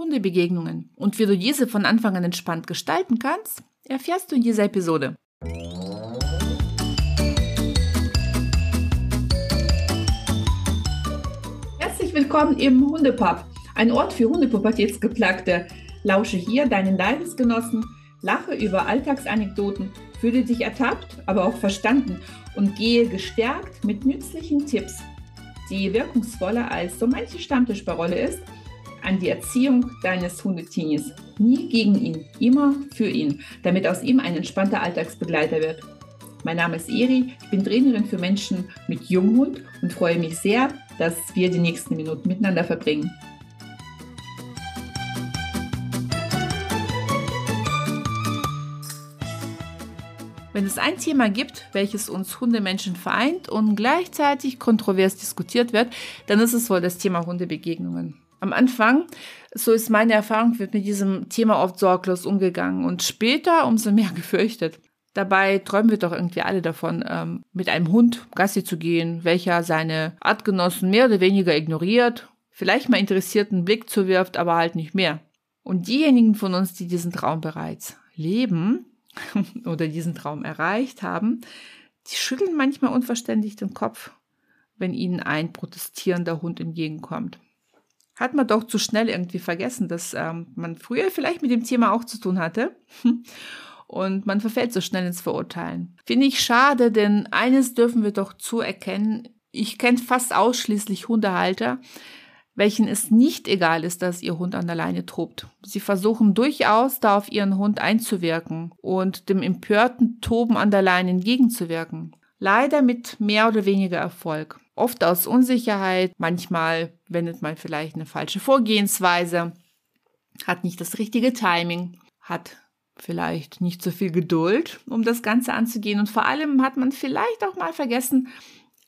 Hundebegegnungen. Und wie du diese von Anfang an entspannt gestalten kannst, erfährst du in dieser Episode. Herzlich willkommen im Hundepub, ein Ort für Hundepubertätsgeplagte. Lausche hier deinen Leidensgenossen, lache über Alltagsanekdoten, fühle dich ertappt, aber auch verstanden und gehe gestärkt mit nützlichen Tipps, die wirkungsvoller als so manche Stammtischparole ist, an die Erziehung deines Hundetinis. Nie gegen ihn, immer für ihn, damit aus ihm ein entspannter Alltagsbegleiter wird. Mein Name ist Eri, ich bin Trainerin für Menschen mit Junghund und freue mich sehr, dass wir die nächsten Minuten miteinander verbringen. Wenn es ein Thema gibt, welches uns Hundemenschen vereint und gleichzeitig kontrovers diskutiert wird, dann ist es wohl das Thema Hundebegegnungen. Am Anfang, so ist meine Erfahrung, wird mit diesem Thema oft sorglos umgegangen und später umso mehr gefürchtet. Dabei träumen wir doch irgendwie alle davon, ähm, mit einem Hund Gassi zu gehen, welcher seine Artgenossen mehr oder weniger ignoriert, vielleicht mal interessierten Blick zuwirft, aber halt nicht mehr. Und diejenigen von uns, die diesen Traum bereits leben oder diesen Traum erreicht haben, die schütteln manchmal unverständlich den Kopf, wenn ihnen ein protestierender Hund entgegenkommt hat man doch zu schnell irgendwie vergessen, dass ähm, man früher vielleicht mit dem Thema auch zu tun hatte. Und man verfällt so schnell ins Verurteilen. Finde ich schade, denn eines dürfen wir doch zuerkennen. Ich kenne fast ausschließlich Hundehalter, welchen es nicht egal ist, dass ihr Hund an der Leine tobt. Sie versuchen durchaus, da auf ihren Hund einzuwirken und dem empörten Toben an der Leine entgegenzuwirken. Leider mit mehr oder weniger Erfolg oft aus Unsicherheit, manchmal wendet man vielleicht eine falsche Vorgehensweise, hat nicht das richtige Timing, hat vielleicht nicht so viel Geduld, um das Ganze anzugehen und vor allem hat man vielleicht auch mal vergessen,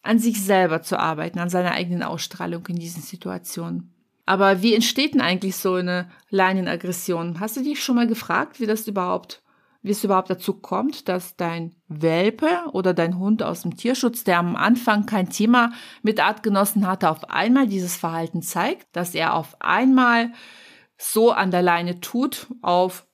an sich selber zu arbeiten, an seiner eigenen Ausstrahlung in diesen Situationen. Aber wie entsteht denn eigentlich so eine Leinenaggression? Hast du dich schon mal gefragt, wie das überhaupt wie es überhaupt dazu kommt, dass dein Welpe oder dein Hund aus dem Tierschutz, der am Anfang kein Thema mit Artgenossen hatte, auf einmal dieses Verhalten zeigt, dass er auf einmal so an der Leine tut, auf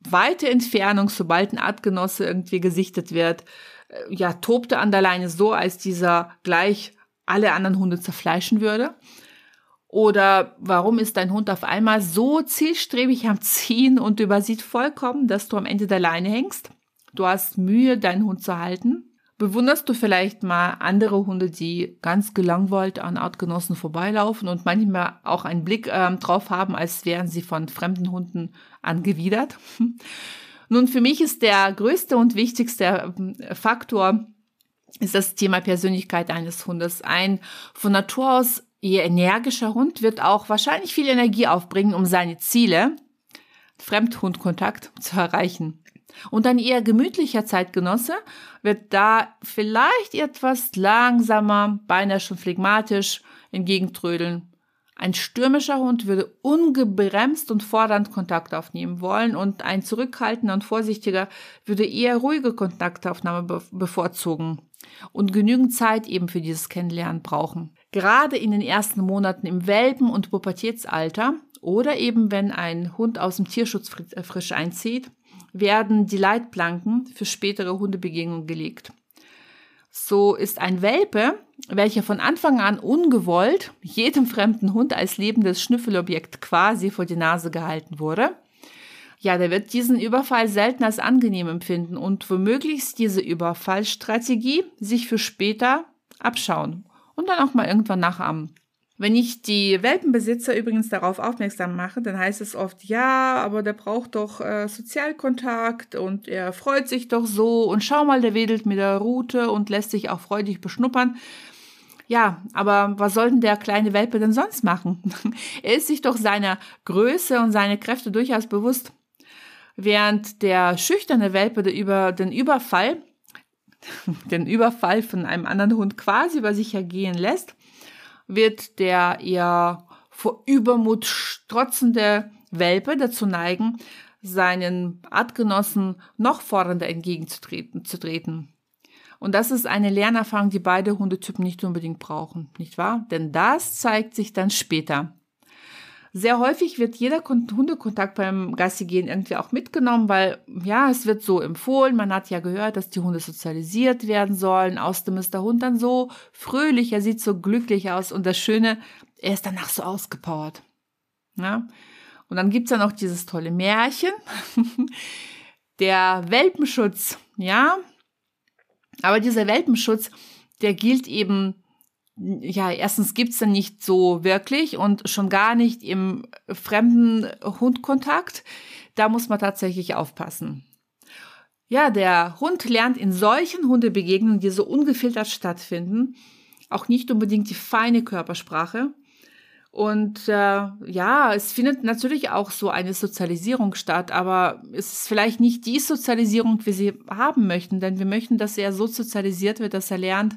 weite Entfernung, sobald ein Artgenosse irgendwie gesichtet wird, äh, ja, tobte an der Leine so, als dieser gleich alle anderen Hunde zerfleischen würde. Oder warum ist dein Hund auf einmal so zielstrebig am Ziehen und übersieht vollkommen, dass du am Ende der Leine hängst? Du hast Mühe, deinen Hund zu halten. Bewunderst du vielleicht mal andere Hunde, die ganz gelangweilt an Artgenossen vorbeilaufen und manchmal auch einen Blick ähm, drauf haben, als wären sie von fremden Hunden angewidert? Nun, für mich ist der größte und wichtigste äh, Faktor ist das Thema Persönlichkeit eines Hundes. Ein von Natur aus Ihr energischer Hund wird auch wahrscheinlich viel Energie aufbringen, um seine Ziele, Fremdhundkontakt, zu erreichen. Und ein eher gemütlicher Zeitgenosse wird da vielleicht etwas langsamer, beinahe schon phlegmatisch entgegentrödeln. Ein stürmischer Hund würde ungebremst und fordernd Kontakt aufnehmen wollen und ein zurückhaltender und vorsichtiger würde eher ruhige Kontaktaufnahme bevorzugen und genügend Zeit eben für dieses Kennenlernen brauchen. Gerade in den ersten Monaten im Welpen- und Pubertätsalter oder eben wenn ein Hund aus dem Tierschutz äh, frisch einzieht, werden die Leitplanken für spätere Hundebegegnungen gelegt. So ist ein Welpe, welcher von Anfang an ungewollt jedem fremden Hund als lebendes Schnüffelobjekt quasi vor die Nase gehalten wurde, ja, der wird diesen Überfall selten als angenehm empfinden und womöglich diese Überfallstrategie sich für später abschauen und dann auch mal irgendwann nachahmen. Wenn ich die Welpenbesitzer übrigens darauf aufmerksam mache, dann heißt es oft, ja, aber der braucht doch äh, Sozialkontakt und er freut sich doch so und schau mal, der wedelt mit der Rute und lässt sich auch freudig beschnuppern. Ja, aber was soll denn der kleine Welpe denn sonst machen? er ist sich doch seiner Größe und seine Kräfte durchaus bewusst. Während der schüchterne Welpe über den Überfall den Überfall von einem anderen Hund quasi über sich ergehen lässt, wird der eher vor Übermut strotzende Welpe dazu neigen, seinen Artgenossen noch fordernder entgegenzutreten. Zu treten. Und das ist eine Lernerfahrung, die beide Hundetypen nicht unbedingt brauchen, nicht wahr? Denn das zeigt sich dann später. Sehr häufig wird jeder Hundekontakt beim Gassigehen irgendwie auch mitgenommen, weil ja, es wird so empfohlen, man hat ja gehört, dass die Hunde sozialisiert werden sollen. Außerdem ist der Hund dann so fröhlich, er sieht so glücklich aus und das Schöne, er ist danach so ausgepowert. Ja? Und dann gibt's ja noch dieses tolle Märchen, der Welpenschutz, ja. Aber dieser Welpenschutz, der gilt eben ja, erstens gibt's dann nicht so wirklich und schon gar nicht im fremden Hundkontakt. Da muss man tatsächlich aufpassen. Ja, der Hund lernt in solchen Hundebegegnungen, die so ungefiltert stattfinden, auch nicht unbedingt die feine Körpersprache. Und äh, ja, es findet natürlich auch so eine Sozialisierung statt, aber es ist vielleicht nicht die Sozialisierung, wie sie haben möchten, denn wir möchten, dass er so sozialisiert wird, dass er lernt,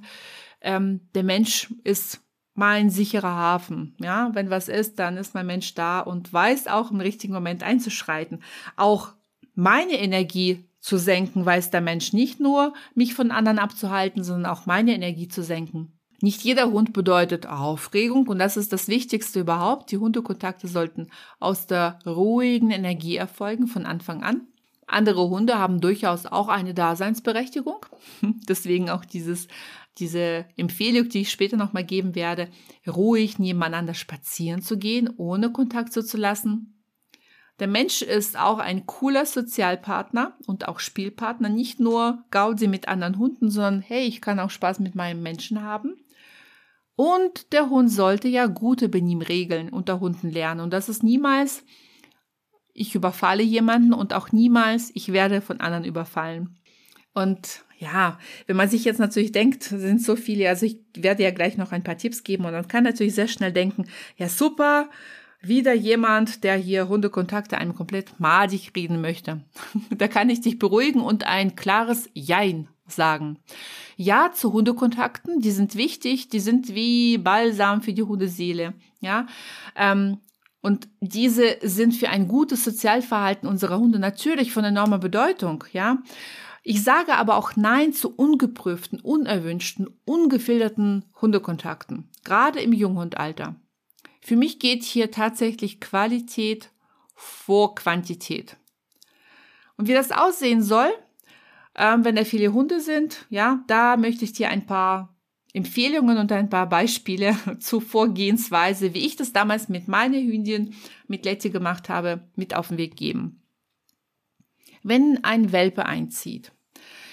ähm, der Mensch ist mein sicherer Hafen. Ja, wenn was ist, dann ist mein Mensch da und weiß auch im richtigen Moment einzuschreiten. Auch meine Energie zu senken, weiß der Mensch nicht nur, mich von anderen abzuhalten, sondern auch meine Energie zu senken. Nicht jeder Hund bedeutet Aufregung und das ist das Wichtigste überhaupt. Die Hundekontakte sollten aus der ruhigen Energie erfolgen von Anfang an. Andere Hunde haben durchaus auch eine Daseinsberechtigung. Deswegen auch dieses diese Empfehlung, die ich später nochmal geben werde, ruhig nebeneinander spazieren zu gehen, ohne Kontakt zuzulassen. Der Mensch ist auch ein cooler Sozialpartner und auch Spielpartner, nicht nur Gaudi mit anderen Hunden, sondern hey, ich kann auch Spaß mit meinem Menschen haben. Und der Hund sollte ja gute Benimmregeln unter Hunden lernen. Und das ist niemals, ich überfalle jemanden und auch niemals, ich werde von anderen überfallen. Und ja, wenn man sich jetzt natürlich denkt, sind so viele, also ich werde ja gleich noch ein paar Tipps geben und man kann natürlich sehr schnell denken, ja super, wieder jemand, der hier Hundekontakte einem komplett madig reden möchte. da kann ich dich beruhigen und ein klares Jein sagen. Ja zu Hundekontakten, die sind wichtig, die sind wie Balsam für die Hundeseele. Ja, ähm, und diese sind für ein gutes Sozialverhalten unserer Hunde natürlich von enormer Bedeutung. Ja, ich sage aber auch Nein zu ungeprüften, unerwünschten, ungefilterten Hundekontakten, gerade im Junghundalter. Für mich geht hier tatsächlich Qualität vor Quantität. Und wie das aussehen soll, ähm, wenn da viele Hunde sind, ja, da möchte ich dir ein paar Empfehlungen und ein paar Beispiele zur Vorgehensweise, wie ich das damals mit meiner Hündin, mit Letty gemacht habe, mit auf den Weg geben. Wenn ein Welpe einzieht,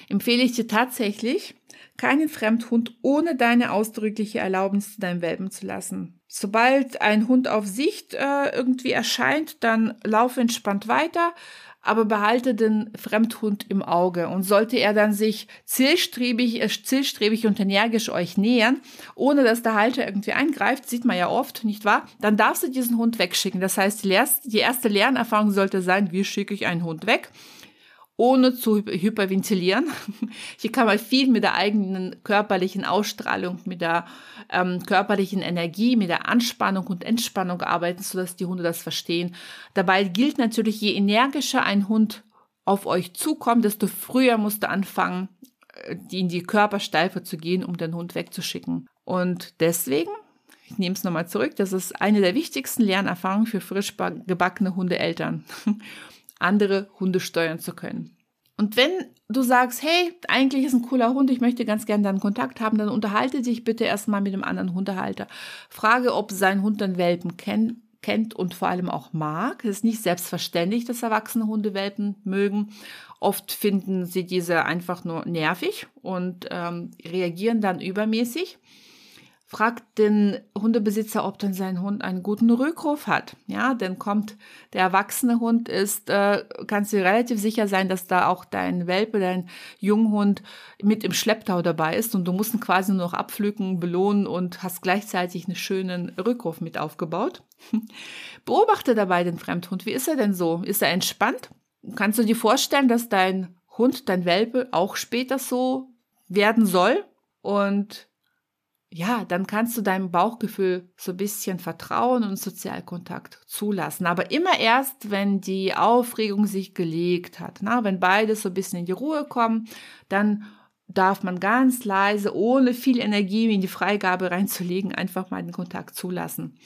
empfehle ich dir tatsächlich, keinen Fremdhund ohne deine ausdrückliche Erlaubnis zu deinem Welpen zu lassen. Sobald ein Hund auf Sicht äh, irgendwie erscheint, dann laufe entspannt weiter, aber behalte den Fremdhund im Auge. Und sollte er dann sich zielstrebig, äh, zielstrebig und energisch euch nähern, ohne dass der Halter irgendwie eingreift, sieht man ja oft, nicht wahr? Dann darfst du diesen Hund wegschicken. Das heißt, die erste Lernerfahrung sollte sein, wie schicke ich einen Hund weg? Ohne zu hyperventilieren. Hier kann man viel mit der eigenen körperlichen Ausstrahlung, mit der ähm, körperlichen Energie, mit der Anspannung und Entspannung arbeiten, sodass die Hunde das verstehen. Dabei gilt natürlich, je energischer ein Hund auf euch zukommt, desto früher musst du anfangen, äh, in die Körpersteife zu gehen, um den Hund wegzuschicken. Und deswegen ich nehme es nochmal zurück, das ist eine der wichtigsten Lernerfahrungen für frisch gebackene Hundeeltern. andere Hunde steuern zu können. Und wenn du sagst, hey, eigentlich ist ein cooler Hund, ich möchte ganz gerne deinen Kontakt haben, dann unterhalte dich bitte erstmal mit dem anderen Hundehalter. Frage, ob sein Hund den Welpen kennt kennt und vor allem auch mag. Es ist nicht selbstverständlich, dass erwachsene Hunde Welpen mögen. Oft finden sie diese einfach nur nervig und ähm, reagieren dann übermäßig fragt den Hundebesitzer, ob denn sein Hund einen guten Rückruf hat. Ja, denn kommt der erwachsene Hund ist, äh, kannst du relativ sicher sein, dass da auch dein Welpe, dein Junghund mit im Schlepptau dabei ist und du musst ihn quasi nur noch abpflücken, belohnen und hast gleichzeitig einen schönen Rückruf mit aufgebaut. Beobachte dabei den Fremdhund. Wie ist er denn so? Ist er entspannt? Kannst du dir vorstellen, dass dein Hund, dein Welpe auch später so werden soll? Und ja, dann kannst du deinem Bauchgefühl so ein bisschen Vertrauen und Sozialkontakt zulassen. Aber immer erst, wenn die Aufregung sich gelegt hat. Na, wenn beide so ein bisschen in die Ruhe kommen, dann darf man ganz leise, ohne viel Energie in die Freigabe reinzulegen, einfach mal den Kontakt zulassen.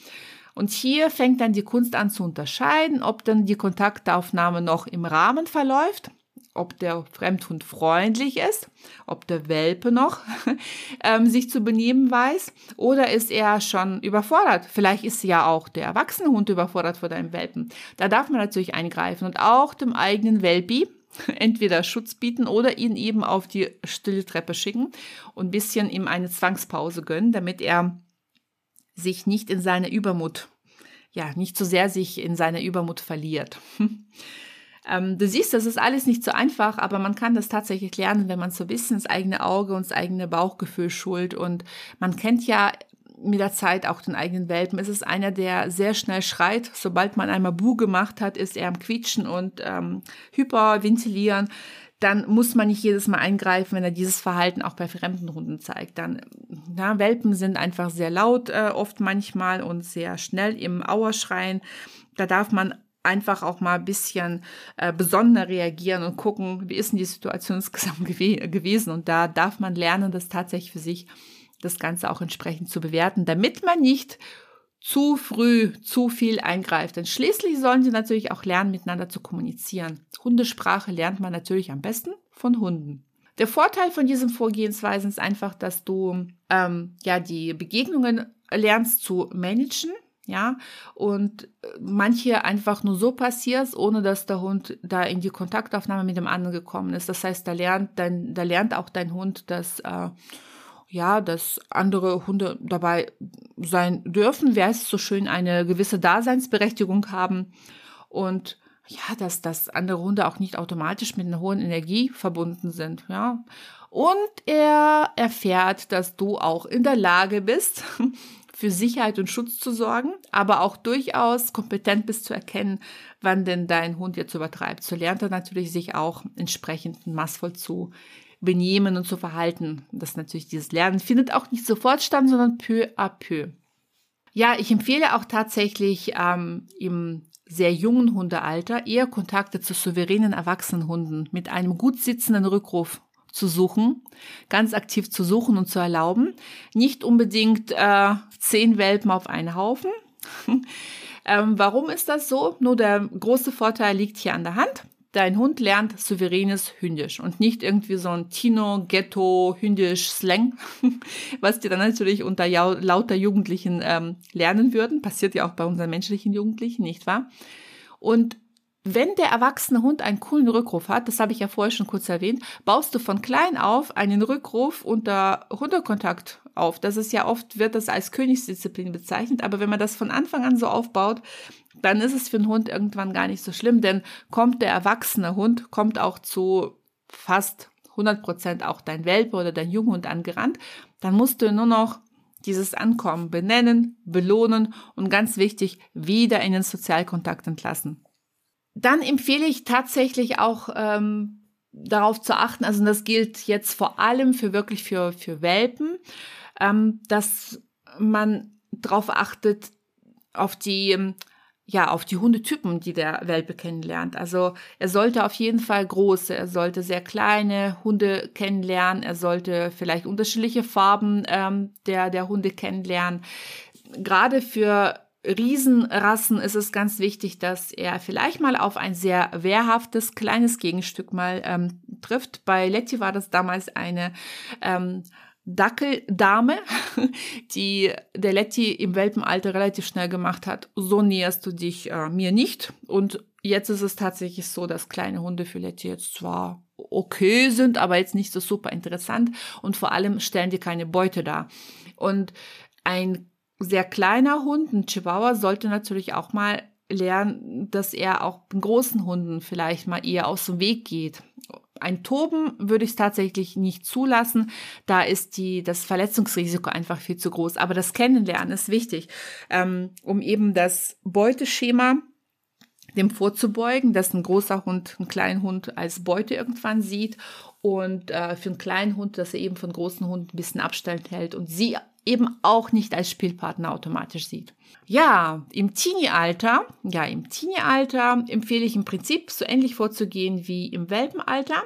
Und hier fängt dann die Kunst an zu unterscheiden, ob dann die Kontaktaufnahme noch im Rahmen verläuft, ob der Fremdhund freundlich ist, ob der Welpe noch ähm, sich zu benehmen weiß oder ist er schon überfordert. Vielleicht ist ja auch der erwachsene Hund überfordert vor deinem Welpen. Da darf man natürlich eingreifen und auch dem eigenen Welpi entweder Schutz bieten oder ihn eben auf die stille Treppe schicken und ein bisschen ihm eine Zwangspause gönnen, damit er sich nicht in seine Übermut, ja, nicht so sehr sich in seiner Übermut verliert. ähm, du siehst, das ist alles nicht so einfach, aber man kann das tatsächlich lernen, wenn man so ein bisschen das eigene Auge und das eigene Bauchgefühl schult. Und man kennt ja mit der Zeit auch den eigenen Welpen. Es ist einer, der sehr schnell schreit. Sobald man einmal Bu gemacht hat, ist er am Quietschen und ähm, hyperventilieren dann muss man nicht jedes Mal eingreifen, wenn er dieses Verhalten auch bei fremden Hunden zeigt. Dann, na, Welpen sind einfach sehr laut äh, oft manchmal und sehr schnell im Auerschreien. Da darf man einfach auch mal ein bisschen äh, besonder reagieren und gucken, wie ist denn die Situation insgesamt gew gewesen. Und da darf man lernen, das tatsächlich für sich das Ganze auch entsprechend zu bewerten, damit man nicht zu früh zu viel eingreift. Denn schließlich sollen sie natürlich auch lernen, miteinander zu kommunizieren. Hundesprache lernt man natürlich am besten von Hunden. Der Vorteil von diesem Vorgehensweisen ist einfach, dass du ähm, ja die Begegnungen lernst zu managen, ja, und äh, manche einfach nur so passiert, ohne dass der Hund da in die Kontaktaufnahme mit dem anderen gekommen ist. Das heißt, da lernt dein, da lernt auch dein Hund, dass äh, ja, dass andere Hunde dabei sein dürfen, heißt es so schön, eine gewisse Daseinsberechtigung haben und ja, dass, dass andere Hunde auch nicht automatisch mit einer hohen Energie verbunden sind, ja. Und er erfährt, dass du auch in der Lage bist, für Sicherheit und Schutz zu sorgen, aber auch durchaus kompetent bist zu erkennen, wann denn dein Hund jetzt übertreibt. So lernt er natürlich sich auch entsprechend maßvoll zu benehmen und zu verhalten. Das natürlich dieses Lernen findet auch nicht sofort statt, sondern peu à peu. Ja, ich empfehle auch tatsächlich ähm, im sehr jungen Hundealter eher Kontakte zu souveränen erwachsenen Hunden mit einem gut sitzenden Rückruf zu suchen, ganz aktiv zu suchen und zu erlauben. Nicht unbedingt äh, zehn Welpen auf einen Haufen. ähm, warum ist das so? Nur der große Vorteil liegt hier an der Hand. Dein Hund lernt souveränes Hündisch und nicht irgendwie so ein Tino, Ghetto, Hündisch Slang, was die dann natürlich unter lauter Jugendlichen ähm, lernen würden. Passiert ja auch bei unseren menschlichen Jugendlichen, nicht wahr? Und wenn der erwachsene Hund einen coolen Rückruf hat, das habe ich ja vorher schon kurz erwähnt, baust du von klein auf einen Rückruf unter Hundekontakt auf. Das ist ja oft, wird das als Königsdisziplin bezeichnet, aber wenn man das von Anfang an so aufbaut, dann ist es für einen Hund irgendwann gar nicht so schlimm, denn kommt der erwachsene Hund, kommt auch zu fast 100 Prozent auch dein Welpe oder dein Junghund angerannt, dann musst du nur noch dieses Ankommen benennen, belohnen und ganz wichtig, wieder in den Sozialkontakt entlassen. Dann empfehle ich tatsächlich auch ähm, darauf zu achten, also das gilt jetzt vor allem für wirklich für, für Welpen, ähm, dass man darauf achtet, auf die ja, auf die Hundetypen, die der Welpe kennenlernt. Also er sollte auf jeden Fall große, er sollte sehr kleine Hunde kennenlernen, er sollte vielleicht unterschiedliche Farben ähm, der, der Hunde kennenlernen. Gerade für Riesenrassen ist es ganz wichtig, dass er vielleicht mal auf ein sehr wehrhaftes kleines Gegenstück mal ähm, trifft. Bei Letty war das damals eine ähm, Dackeldame, die der Letty im Welpenalter relativ schnell gemacht hat. So näherst du dich äh, mir nicht. Und jetzt ist es tatsächlich so, dass kleine Hunde für Letty jetzt zwar okay sind, aber jetzt nicht so super interessant und vor allem stellen die keine Beute dar. Und ein sehr kleiner Hund, ein Chihuahua, sollte natürlich auch mal lernen, dass er auch großen Hunden vielleicht mal eher aus dem Weg geht ein Toben würde ich tatsächlich nicht zulassen. Da ist die, das Verletzungsrisiko einfach viel zu groß. Aber das Kennenlernen ist wichtig, ähm, um eben das Beuteschema dem vorzubeugen, dass ein großer Hund einen kleinen Hund als Beute irgendwann sieht und äh, für einen kleinen Hund, dass er eben von großen Hunden ein bisschen Abstand hält und sie eben auch nicht als Spielpartner automatisch sieht. Ja, im Teenie-Alter, ja, im Teenie-Alter empfehle ich im Prinzip so ähnlich vorzugehen wie im Welpenalter.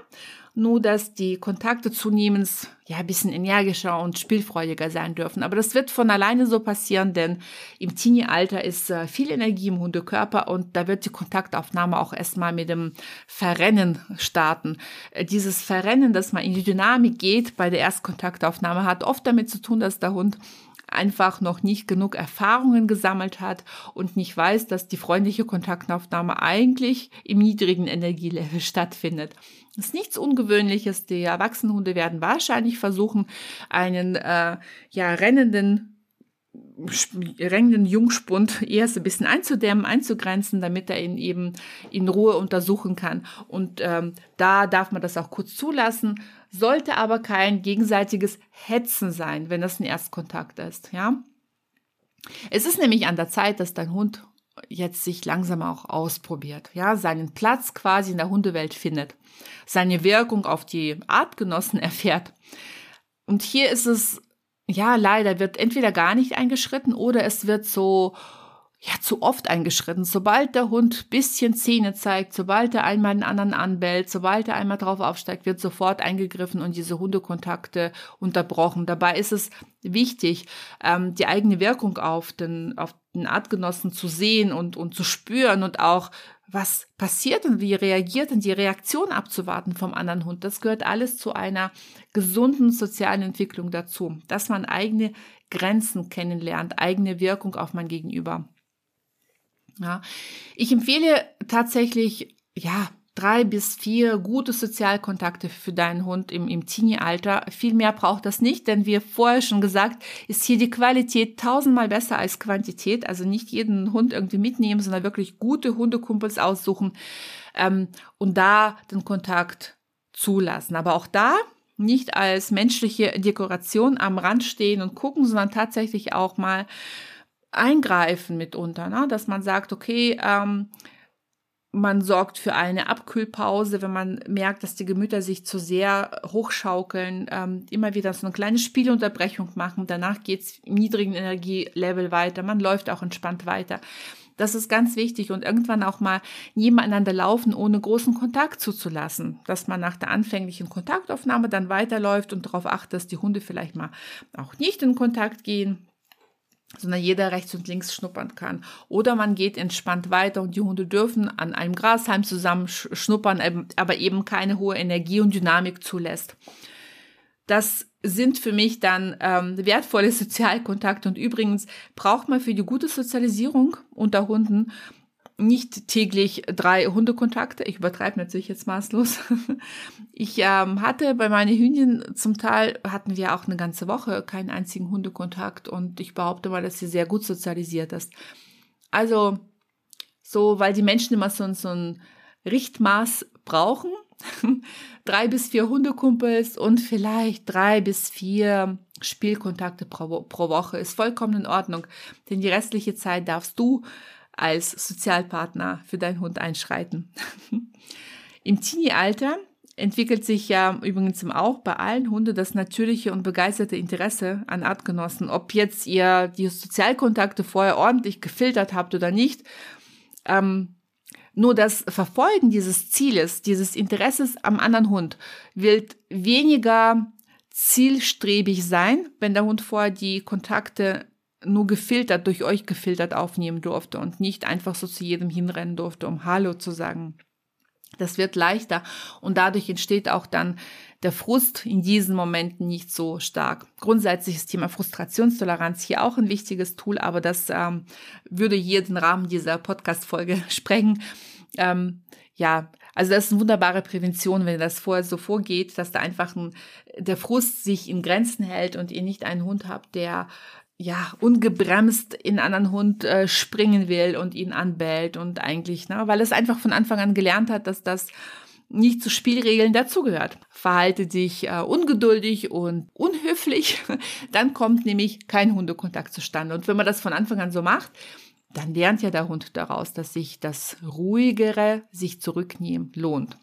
Nur dass die Kontakte zunehmend ja ein bisschen energischer und spielfreudiger sein dürfen. Aber das wird von alleine so passieren, denn im Teenie-Alter ist äh, viel Energie im Hundekörper und da wird die Kontaktaufnahme auch erstmal mit dem Verrennen starten. Äh, dieses Verrennen, dass man in die Dynamik geht bei der Erstkontaktaufnahme, hat oft damit zu tun, dass der Hund einfach noch nicht genug Erfahrungen gesammelt hat und nicht weiß, dass die freundliche Kontaktaufnahme eigentlich im niedrigen Energielevel stattfindet. Das ist nichts Ungewöhnliches. Die Erwachsenenhunde werden wahrscheinlich versuchen, einen äh, ja rennenden rennenden Jungspund erst ein bisschen einzudämmen, einzugrenzen, damit er ihn eben in Ruhe untersuchen kann. Und ähm, da darf man das auch kurz zulassen sollte aber kein gegenseitiges Hetzen sein, wenn das ein Erstkontakt ist, ja. Es ist nämlich an der Zeit, dass dein Hund jetzt sich langsam auch ausprobiert, ja, seinen Platz quasi in der Hundewelt findet, seine Wirkung auf die Artgenossen erfährt. Und hier ist es, ja, leider wird entweder gar nicht eingeschritten oder es wird so ja, zu oft eingeschritten. Sobald der Hund bisschen Zähne zeigt, sobald er einmal den anderen anbellt, sobald er einmal drauf aufsteigt, wird sofort eingegriffen und diese Hundekontakte unterbrochen. Dabei ist es wichtig, ähm, die eigene Wirkung auf den, auf den Artgenossen zu sehen und, und zu spüren und auch, was passiert und wie reagiert und die Reaktion abzuwarten vom anderen Hund. Das gehört alles zu einer gesunden sozialen Entwicklung dazu, dass man eigene Grenzen kennenlernt, eigene Wirkung auf mein Gegenüber. Ja, ich empfehle tatsächlich, ja, drei bis vier gute Sozialkontakte für deinen Hund im, im Teenie-Alter. Viel mehr braucht das nicht, denn wie vorher schon gesagt, ist hier die Qualität tausendmal besser als Quantität. Also nicht jeden Hund irgendwie mitnehmen, sondern wirklich gute Hundekumpels aussuchen ähm, und da den Kontakt zulassen. Aber auch da nicht als menschliche Dekoration am Rand stehen und gucken, sondern tatsächlich auch mal eingreifen mitunter, ne? dass man sagt, okay, ähm, man sorgt für eine Abkühlpause, wenn man merkt, dass die Gemüter sich zu sehr hochschaukeln, ähm, immer wieder so eine kleine Spielunterbrechung machen. Danach geht's im niedrigen Energielevel weiter. Man läuft auch entspannt weiter. Das ist ganz wichtig und irgendwann auch mal nebeneinander laufen, ohne großen Kontakt zuzulassen. Dass man nach der anfänglichen Kontaktaufnahme dann weiterläuft und darauf achtet, dass die Hunde vielleicht mal auch nicht in Kontakt gehen sondern jeder rechts und links schnuppern kann. Oder man geht entspannt weiter und die Hunde dürfen an einem Grashalm zusammen schnuppern, aber eben keine hohe Energie und Dynamik zulässt. Das sind für mich dann ähm, wertvolle Sozialkontakte und übrigens braucht man für die gute Sozialisierung unter Hunden nicht täglich drei Hundekontakte. Ich übertreibe natürlich jetzt maßlos. Ich ähm, hatte bei meinen Hühnchen zum Teil hatten wir auch eine ganze Woche keinen einzigen Hundekontakt und ich behaupte mal, dass sie sehr gut sozialisiert ist. Also so, weil die Menschen immer so, so ein Richtmaß brauchen. drei bis vier Hundekumpels und vielleicht drei bis vier Spielkontakte pro, pro Woche ist vollkommen in Ordnung. Denn die restliche Zeit darfst du als Sozialpartner für deinen Hund einschreiten. Im Teenie-Alter entwickelt sich ja übrigens auch bei allen Hunden das natürliche und begeisterte Interesse an Artgenossen. Ob jetzt ihr die Sozialkontakte vorher ordentlich gefiltert habt oder nicht, ähm, nur das Verfolgen dieses Zieles, dieses Interesses am anderen Hund, wird weniger zielstrebig sein, wenn der Hund vorher die Kontakte nur gefiltert, durch euch gefiltert aufnehmen durfte und nicht einfach so zu jedem hinrennen durfte, um Hallo zu sagen. Das wird leichter und dadurch entsteht auch dann der Frust in diesen Momenten nicht so stark. Grundsätzlich ist Thema Frustrationstoleranz hier auch ein wichtiges Tool, aber das ähm, würde hier den Rahmen dieser Podcast-Folge sprengen. Ähm, ja, also das ist eine wunderbare Prävention, wenn das vorher so vorgeht, dass da einfach ein, der Frust sich in Grenzen hält und ihr nicht einen Hund habt, der ja, ungebremst in einen anderen Hund äh, springen will und ihn anbellt und eigentlich, ne, weil es einfach von Anfang an gelernt hat, dass das nicht zu Spielregeln dazugehört. Verhalte dich äh, ungeduldig und unhöflich, dann kommt nämlich kein Hundekontakt zustande. Und wenn man das von Anfang an so macht, dann lernt ja der Hund daraus, dass sich das ruhigere, sich zurücknehmen lohnt.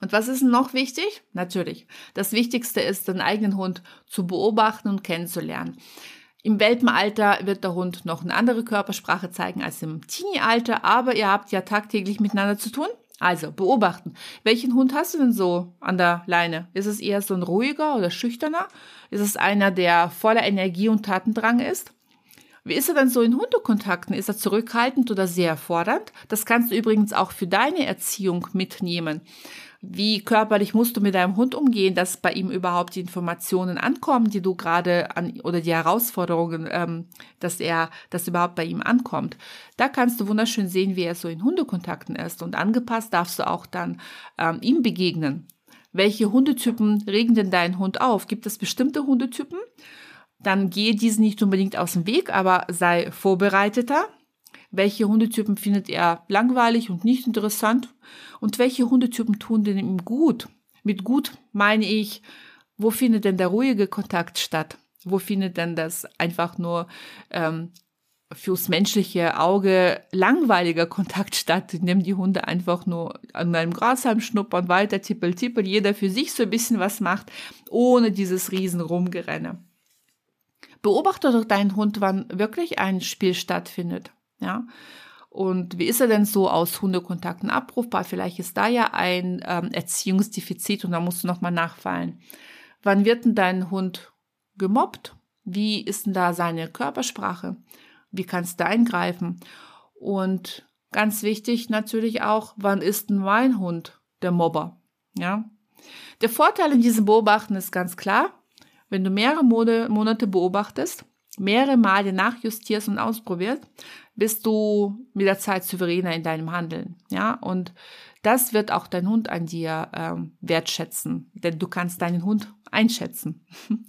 Und was ist noch wichtig? Natürlich, das Wichtigste ist, den eigenen Hund zu beobachten und kennenzulernen. Im Welpenalter wird der Hund noch eine andere Körpersprache zeigen als im Teenie-Alter, aber ihr habt ja tagtäglich miteinander zu tun. Also beobachten. Welchen Hund hast du denn so an der Leine? Ist es eher so ein ruhiger oder schüchterner? Ist es einer, der voller Energie und Tatendrang ist? Wie ist er denn so in Hundekontakten? Ist er zurückhaltend oder sehr fordernd? Das kannst du übrigens auch für deine Erziehung mitnehmen. Wie körperlich musst du mit deinem Hund umgehen, dass bei ihm überhaupt die Informationen ankommen, die du gerade an oder die Herausforderungen, ähm, dass er, das überhaupt bei ihm ankommt. Da kannst du wunderschön sehen, wie er so in Hundekontakten ist und angepasst darfst du auch dann ähm, ihm begegnen. Welche Hundetypen regen denn deinen Hund auf? Gibt es bestimmte Hundetypen? Dann gehe diesen nicht unbedingt aus dem Weg, aber sei vorbereiteter welche Hundetypen findet er langweilig und nicht interessant und welche Hundetypen tun denn ihm gut. Mit gut meine ich, wo findet denn der ruhige Kontakt statt? Wo findet denn das einfach nur ähm, fürs menschliche Auge langweiliger Kontakt statt, dem die Hunde einfach nur an einem Grashalm schnuppern, weiter tippel, tippel, jeder für sich so ein bisschen was macht, ohne dieses riesen Rumgerenne. Beobachte doch deinen Hund, wann wirklich ein Spiel stattfindet. Ja. Und wie ist er denn so aus Hundekontakten abrufbar? Vielleicht ist da ja ein ähm, Erziehungsdefizit und da musst du nochmal nachfallen. Wann wird denn dein Hund gemobbt? Wie ist denn da seine Körpersprache? Wie kannst du eingreifen? Und ganz wichtig natürlich auch, wann ist denn mein Hund der Mobber? Ja. Der Vorteil in diesem Beobachten ist ganz klar, wenn du mehrere Monate beobachtest, mehrere Male nachjustierst und ausprobierst, bist du mit der Zeit souveräner in deinem Handeln. Ja, und das wird auch dein Hund an dir ähm, wertschätzen, denn du kannst deinen Hund einschätzen.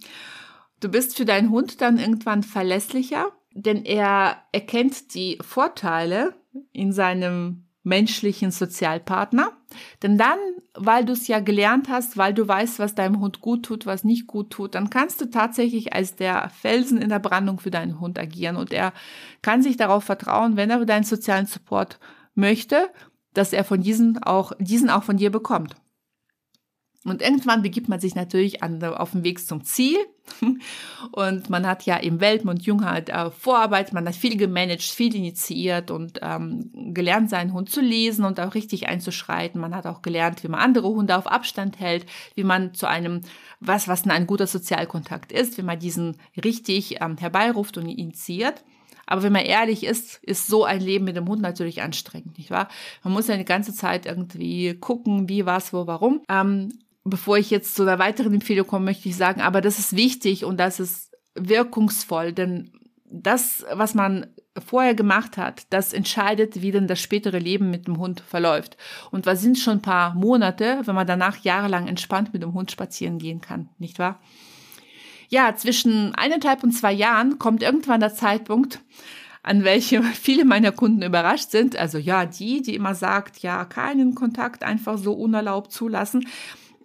Du bist für deinen Hund dann irgendwann verlässlicher, denn er erkennt die Vorteile in seinem menschlichen Sozialpartner. Denn dann, weil du es ja gelernt hast, weil du weißt, was deinem Hund gut tut, was nicht gut tut, dann kannst du tatsächlich als der Felsen in der Brandung für deinen Hund agieren. Und er kann sich darauf vertrauen, wenn er deinen sozialen Support möchte, dass er von diesen auch, diesen auch von dir bekommt. Und irgendwann begibt man sich natürlich an, auf dem Weg zum Ziel. Und man hat ja im Welpen und Jung halt äh, Vorarbeit, man hat viel gemanagt, viel initiiert und ähm, gelernt, seinen Hund zu lesen und auch richtig einzuschreiten. Man hat auch gelernt, wie man andere Hunde auf Abstand hält, wie man zu einem, was, was ein guter Sozialkontakt ist, wie man diesen richtig ähm, herbeiruft und initiiert. Aber wenn man ehrlich ist, ist so ein Leben mit dem Hund natürlich anstrengend, nicht wahr? Man muss ja die ganze Zeit irgendwie gucken, wie, was, wo, warum. Ähm, bevor ich jetzt zu einer weiteren Empfehlung komme, möchte ich sagen, aber das ist wichtig und das ist wirkungsvoll, denn das, was man vorher gemacht hat, das entscheidet, wie denn das spätere Leben mit dem Hund verläuft. Und was sind schon ein paar Monate, wenn man danach jahrelang entspannt mit dem Hund spazieren gehen kann, nicht wahr? Ja, zwischen eineinhalb und zwei Jahren kommt irgendwann der Zeitpunkt, an welchem viele meiner Kunden überrascht sind. Also ja, die, die immer sagt, ja, keinen Kontakt einfach so unerlaubt zulassen.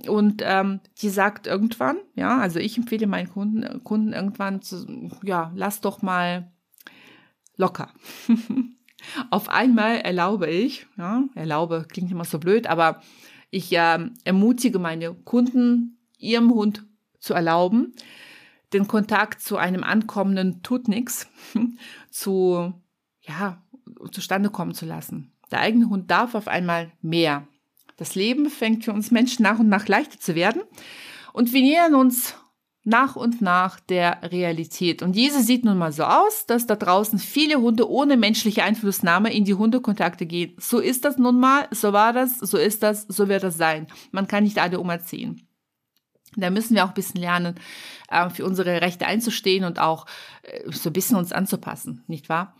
Und ähm, die sagt irgendwann, ja, also ich empfehle meinen Kunden, Kunden irgendwann zu, ja, lass doch mal locker. Auf einmal erlaube ich, ja, erlaube klingt immer so blöd, aber ich äh, ermutige meine Kunden, ihrem Hund zu erlauben, den Kontakt zu einem ankommenden tut nix zu, ja, zustande kommen zu lassen. Der eigene Hund darf auf einmal mehr. Das Leben fängt für uns Menschen nach und nach leichter zu werden und wir nähern uns nach und nach der Realität. Und diese sieht nun mal so aus, dass da draußen viele Hunde ohne menschliche Einflussnahme in die Hundekontakte gehen. So ist das nun mal, so war das, so ist das, so wird das sein. Man kann nicht alle umerziehen. Da müssen wir auch ein bisschen lernen, äh, für unsere Rechte einzustehen und auch äh, so ein bisschen uns anzupassen, nicht wahr?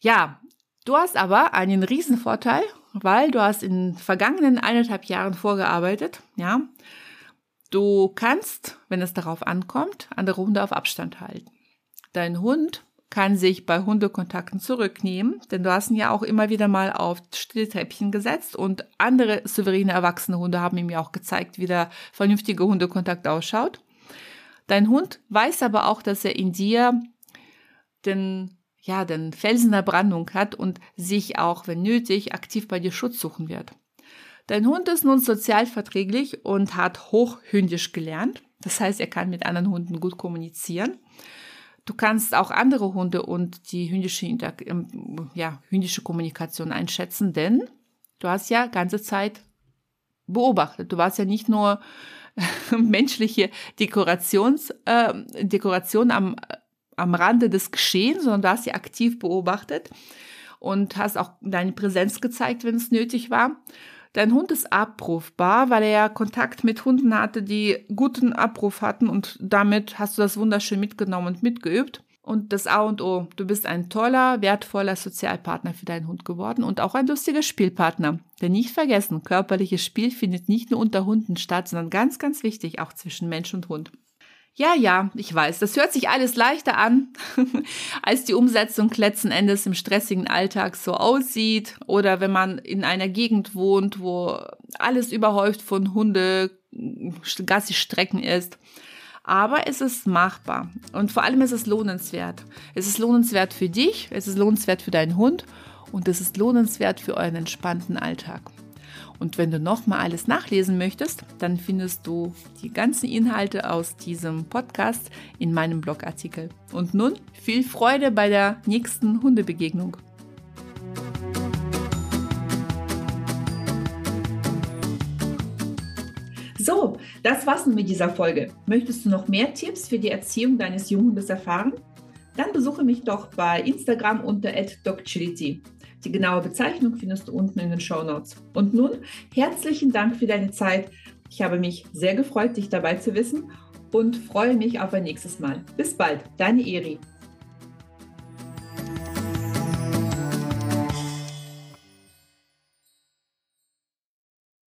Ja, du hast aber einen Riesenvorteil weil du hast in vergangenen eineinhalb Jahren vorgearbeitet, ja. Du kannst, wenn es darauf ankommt, andere Hunde auf Abstand halten. Dein Hund kann sich bei Hundekontakten zurücknehmen, denn du hast ihn ja auch immer wieder mal auf Stilltreppchen gesetzt und andere souveräne erwachsene Hunde haben ihm ja auch gezeigt, wie der vernünftige Hundekontakt ausschaut. Dein Hund weiß aber auch, dass er in dir den ja, den Felsen der Brandung hat und sich auch, wenn nötig, aktiv bei dir Schutz suchen wird. Dein Hund ist nun sozial verträglich und hat hochhündisch gelernt. Das heißt, er kann mit anderen Hunden gut kommunizieren. Du kannst auch andere Hunde und die hündische, ähm, ja, hündische Kommunikation einschätzen, denn Du hast ja ganze Zeit beobachtet. Du warst ja nicht nur menschliche Dekorations, äh, Dekoration am, am Rande des Geschehens, sondern du hast sie aktiv beobachtet und hast auch deine Präsenz gezeigt, wenn es nötig war. Dein Hund ist abrufbar, weil er ja Kontakt mit Hunden hatte, die guten Abruf hatten und damit hast du das wunderschön mitgenommen und mitgeübt. Und das A und O, du bist ein toller, wertvoller Sozialpartner für deinen Hund geworden und auch ein lustiger Spielpartner. Denn nicht vergessen, körperliches Spiel findet nicht nur unter Hunden statt, sondern ganz, ganz wichtig auch zwischen Mensch und Hund. Ja, ja, ich weiß, das hört sich alles leichter an, als die Umsetzung letzten Endes im stressigen Alltag so aussieht oder wenn man in einer Gegend wohnt, wo alles überhäuft von Hunde, Gassi-Strecken ist. Aber es ist machbar und vor allem ist es lohnenswert. Es ist lohnenswert für dich, es ist lohnenswert für deinen Hund und es ist lohnenswert für euren entspannten Alltag. Und wenn du nochmal alles nachlesen möchtest, dann findest du die ganzen Inhalte aus diesem Podcast in meinem Blogartikel. Und nun viel Freude bei der nächsten Hundebegegnung. So, das war's mit dieser Folge. Möchtest du noch mehr Tipps für die Erziehung deines Junghundes erfahren? Dann besuche mich doch bei Instagram unter @docchility. Die genaue Bezeichnung findest du unten in den Show Notes. Und nun herzlichen Dank für deine Zeit. Ich habe mich sehr gefreut, dich dabei zu wissen und freue mich auf ein nächstes Mal. Bis bald, deine Eri.